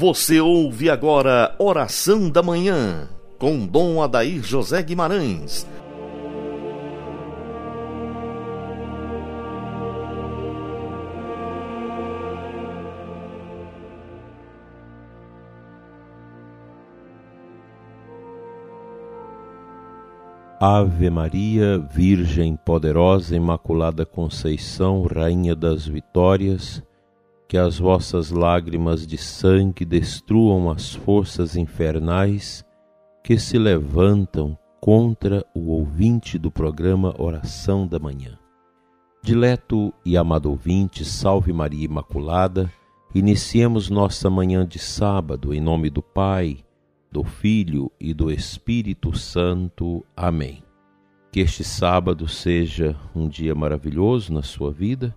Você ouve agora Oração da Manhã, com Dom Adair José Guimarães. Ave Maria, Virgem poderosa, Imaculada Conceição, Rainha das Vitórias, que as vossas lágrimas de sangue destruam as forças infernais que se levantam contra o ouvinte do programa Oração da Manhã. Dileto e amado ouvinte, salve Maria Imaculada, iniciemos nossa manhã de sábado em nome do Pai, do Filho e do Espírito Santo. Amém. Que este sábado seja um dia maravilhoso na sua vida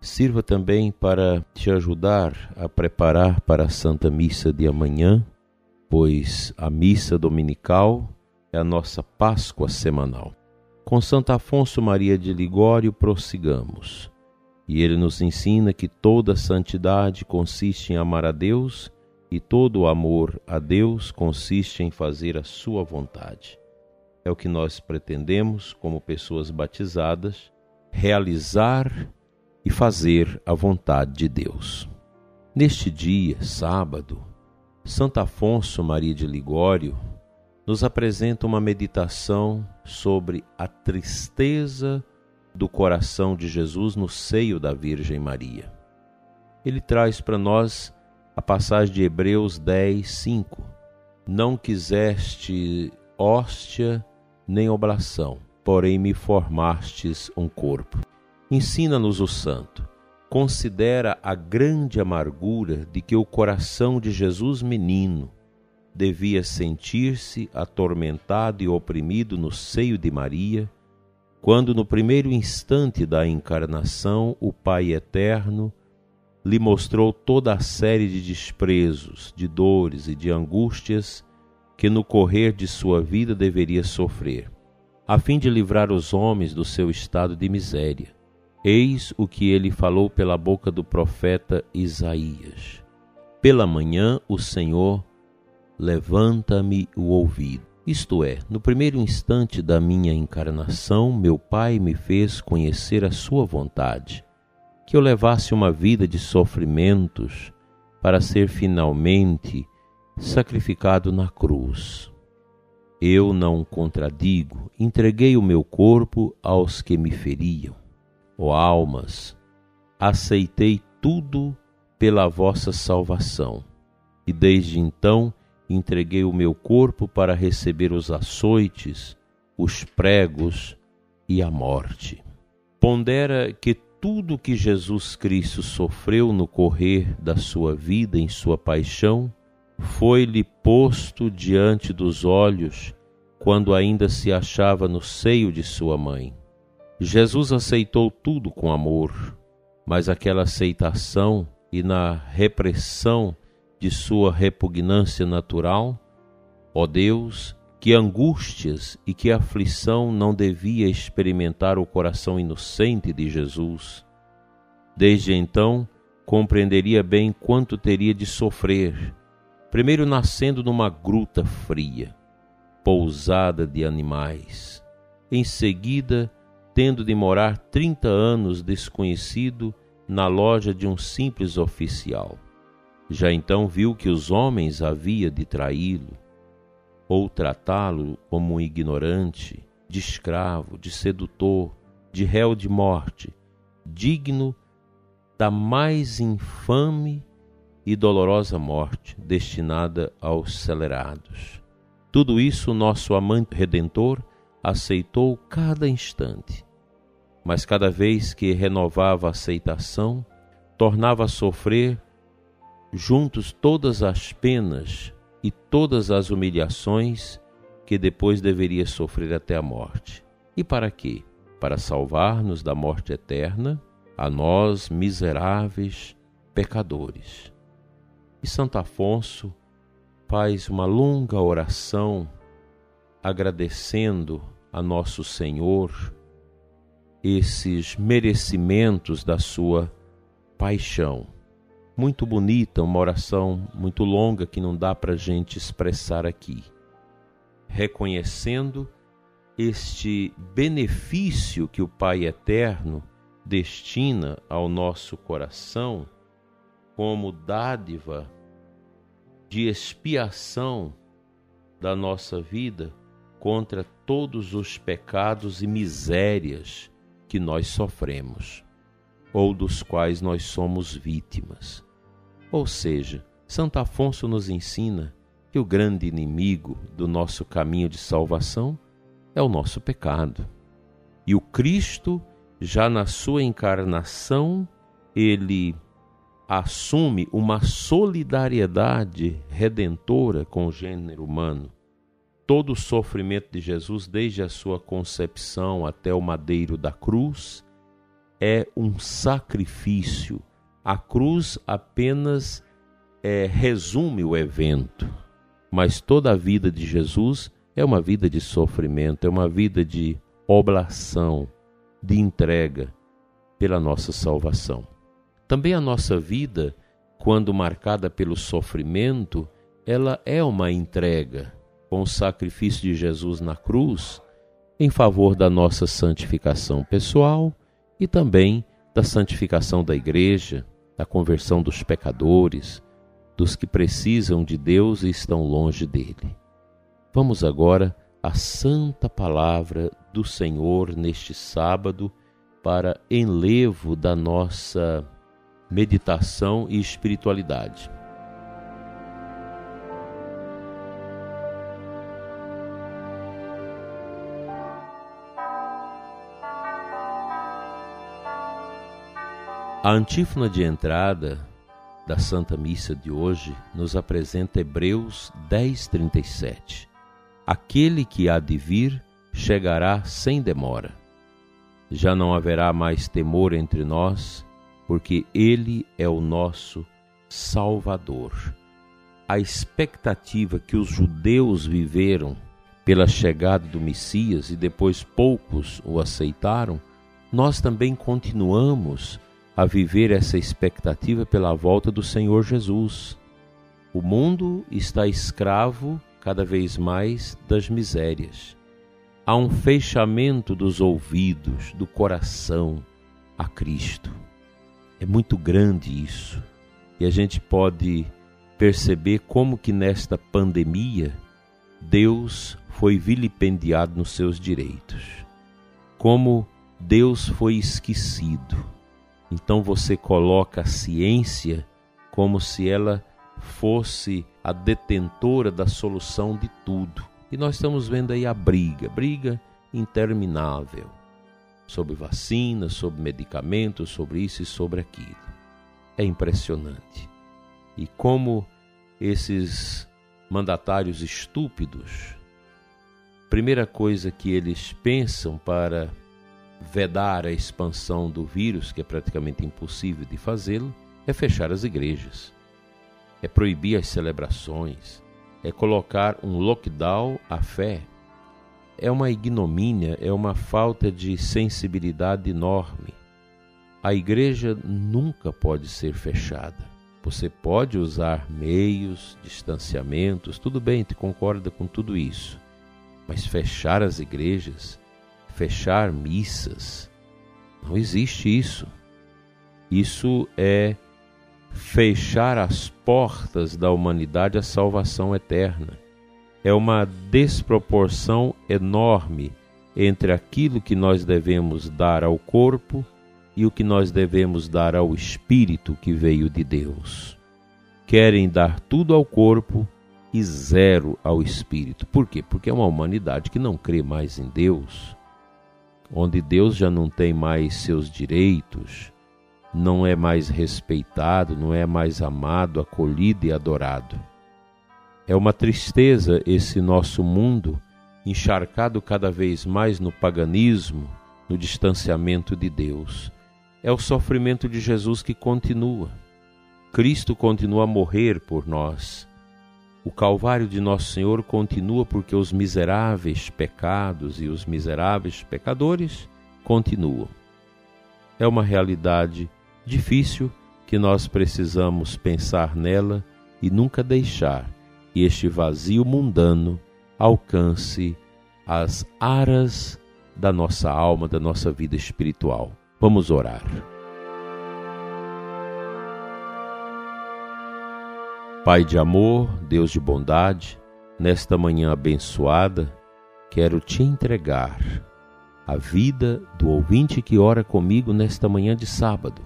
sirva também para te ajudar a preparar para a Santa Missa de amanhã, pois a missa dominical é a nossa Páscoa semanal. Com Santo Afonso Maria de Ligório prossigamos. E ele nos ensina que toda santidade consiste em amar a Deus e todo o amor a Deus consiste em fazer a sua vontade. É o que nós pretendemos, como pessoas batizadas, realizar e fazer a vontade de Deus. Neste dia, sábado, Santo Afonso Maria de Ligório nos apresenta uma meditação sobre a tristeza do coração de Jesus no seio da Virgem Maria. Ele traz para nós a passagem de Hebreus 10, 5. Não quiseste hóstia nem oblação, porém me formastes um corpo. Ensina-nos o santo. Considera a grande amargura de que o coração de Jesus menino devia sentir-se atormentado e oprimido no seio de Maria, quando no primeiro instante da encarnação o Pai eterno lhe mostrou toda a série de desprezos, de dores e de angústias que no correr de sua vida deveria sofrer, a fim de livrar os homens do seu estado de miséria Eis o que ele falou pela boca do profeta Isaías. Pela manhã o Senhor levanta-me o ouvido. Isto é, no primeiro instante da minha encarnação, meu Pai me fez conhecer a sua vontade, que eu levasse uma vida de sofrimentos para ser finalmente sacrificado na cruz. Eu não contradigo, entreguei o meu corpo aos que me feriam ó almas, aceitei tudo pela vossa salvação, e desde então entreguei o meu corpo para receber os açoites, os pregos e a morte. Pondera que tudo que Jesus Cristo sofreu no correr da sua vida em sua paixão foi-lhe posto diante dos olhos quando ainda se achava no seio de sua mãe. Jesus aceitou tudo com amor, mas aquela aceitação e na repressão de sua repugnância natural, ó Deus, que angústias e que aflição não devia experimentar o coração inocente de Jesus. Desde então, compreenderia bem quanto teria de sofrer, primeiro nascendo numa gruta fria, pousada de animais, em seguida, tendo de morar trinta anos desconhecido na loja de um simples oficial. Já então viu que os homens havia de traí-lo, ou tratá-lo como um ignorante, de escravo, de sedutor, de réu de morte, digno da mais infame e dolorosa morte destinada aos celerados. Tudo isso nosso amante redentor aceitou cada instante mas cada vez que renovava a aceitação, tornava a sofrer juntos todas as penas e todas as humilhações que depois deveria sofrer até a morte. E para quê? Para salvar-nos da morte eterna, a nós miseráveis pecadores. E Santo Afonso faz uma longa oração agradecendo a nosso Senhor esses merecimentos da sua paixão. muito bonita, uma oração muito longa que não dá para a gente expressar aqui. Reconhecendo este benefício que o Pai Eterno destina ao nosso coração como dádiva de expiação da nossa vida contra todos os pecados e misérias que nós sofremos ou dos quais nós somos vítimas. Ou seja, Santo Afonso nos ensina que o grande inimigo do nosso caminho de salvação é o nosso pecado. E o Cristo, já na sua encarnação, ele assume uma solidariedade redentora com o gênero humano. Todo o sofrimento de Jesus, desde a sua concepção até o madeiro da cruz, é um sacrifício. A cruz apenas é, resume o evento, mas toda a vida de Jesus é uma vida de sofrimento, é uma vida de oblação, de entrega pela nossa salvação. Também a nossa vida, quando marcada pelo sofrimento, ela é uma entrega com o sacrifício de Jesus na cruz em favor da nossa santificação pessoal e também da santificação da igreja, da conversão dos pecadores, dos que precisam de Deus e estão longe dele. Vamos agora à santa palavra do Senhor neste sábado para enlevo da nossa meditação e espiritualidade. A antífona de entrada da Santa Missa de hoje nos apresenta Hebreus 10:37. Aquele que há de vir chegará sem demora. Já não haverá mais temor entre nós, porque ele é o nosso Salvador. A expectativa que os judeus viveram pela chegada do Messias e depois poucos o aceitaram, nós também continuamos a viver essa expectativa pela volta do Senhor Jesus. O mundo está escravo cada vez mais das misérias. Há um fechamento dos ouvidos, do coração a Cristo. É muito grande isso. E a gente pode perceber como que nesta pandemia Deus foi vilipendiado nos seus direitos. Como Deus foi esquecido então você coloca a ciência como se ela fosse a detentora da solução de tudo. E nós estamos vendo aí a briga, briga interminável sobre vacinas, sobre medicamentos, sobre isso e sobre aquilo. É impressionante. E como esses mandatários estúpidos, primeira coisa que eles pensam para vedar a expansão do vírus, que é praticamente impossível de fazê-lo, é fechar as igrejas, é proibir as celebrações, é colocar um lockdown à fé. É uma ignomínia, é uma falta de sensibilidade enorme. A igreja nunca pode ser fechada. Você pode usar meios, distanciamentos, tudo bem, te concorda com tudo isso. Mas fechar as igrejas fechar missas. Não existe isso. Isso é fechar as portas da humanidade à salvação eterna. É uma desproporção enorme entre aquilo que nós devemos dar ao corpo e o que nós devemos dar ao espírito que veio de Deus. Querem dar tudo ao corpo e zero ao espírito. Por quê? Porque é uma humanidade que não crê mais em Deus, onde Deus já não tem mais seus direitos, não é mais respeitado, não é mais amado, acolhido e adorado. É uma tristeza esse nosso mundo encharcado cada vez mais no paganismo, no distanciamento de Deus. É o sofrimento de Jesus que continua. Cristo continua a morrer por nós o Calvário de Nosso Senhor continua porque os miseráveis pecados e os miseráveis pecadores continuam. É uma realidade difícil que nós precisamos pensar nela e nunca deixar que este vazio mundano alcance as aras da nossa alma, da nossa vida espiritual. Vamos orar. Pai de amor, Deus de bondade, nesta manhã abençoada, quero te entregar a vida do ouvinte que ora comigo nesta manhã de sábado.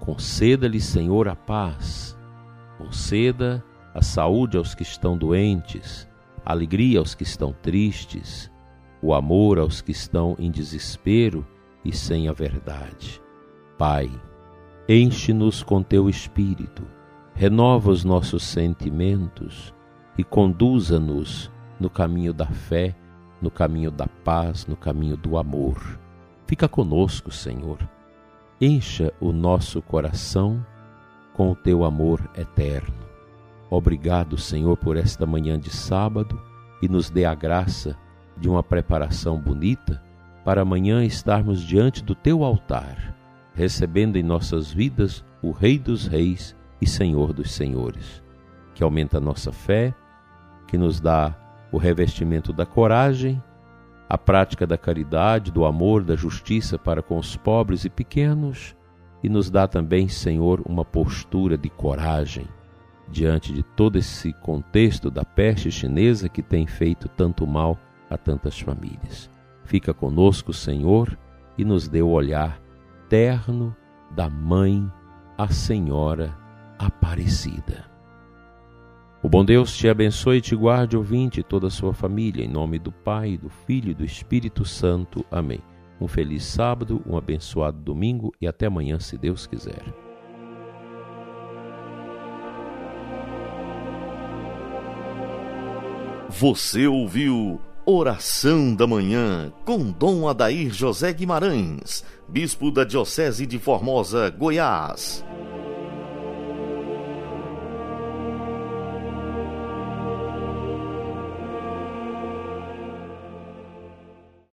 Conceda-lhe, Senhor, a paz. Conceda a saúde aos que estão doentes, a alegria aos que estão tristes, o amor aos que estão em desespero e sem a verdade. Pai, enche-nos com teu espírito, renova os nossos sentimentos e conduza-nos no caminho da fé, no caminho da paz, no caminho do amor. Fica conosco, Senhor. Encha o nosso coração com o teu amor eterno. Obrigado, Senhor, por esta manhã de sábado e nos dê a graça de uma preparação bonita para amanhã estarmos diante do teu altar, recebendo em nossas vidas o Rei dos Reis e Senhor dos Senhores, que aumenta a nossa fé, que nos dá o revestimento da coragem, a prática da caridade, do amor, da justiça para com os pobres e pequenos, e nos dá também, Senhor, uma postura de coragem diante de todo esse contexto da peste chinesa que tem feito tanto mal a tantas famílias. Fica conosco, Senhor, e nos dê o olhar terno da Mãe, a Senhora Aparecida. O bom Deus te abençoe e te guarde, ouvinte, e toda a sua família, em nome do Pai, do Filho e do Espírito Santo. Amém. Um feliz sábado, um abençoado domingo e até amanhã, se Deus quiser. Você ouviu Oração da Manhã com Dom Adair José Guimarães, Bispo da Diocese de Formosa, Goiás.